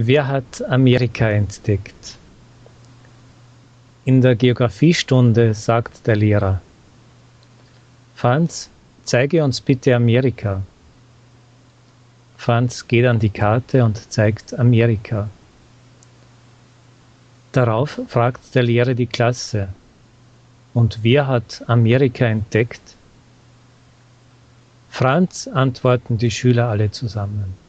Wer hat Amerika entdeckt? In der Geographiestunde sagt der Lehrer, Franz, zeige uns bitte Amerika. Franz geht an die Karte und zeigt Amerika. Darauf fragt der Lehrer die Klasse, und wer hat Amerika entdeckt? Franz, antworten die Schüler alle zusammen.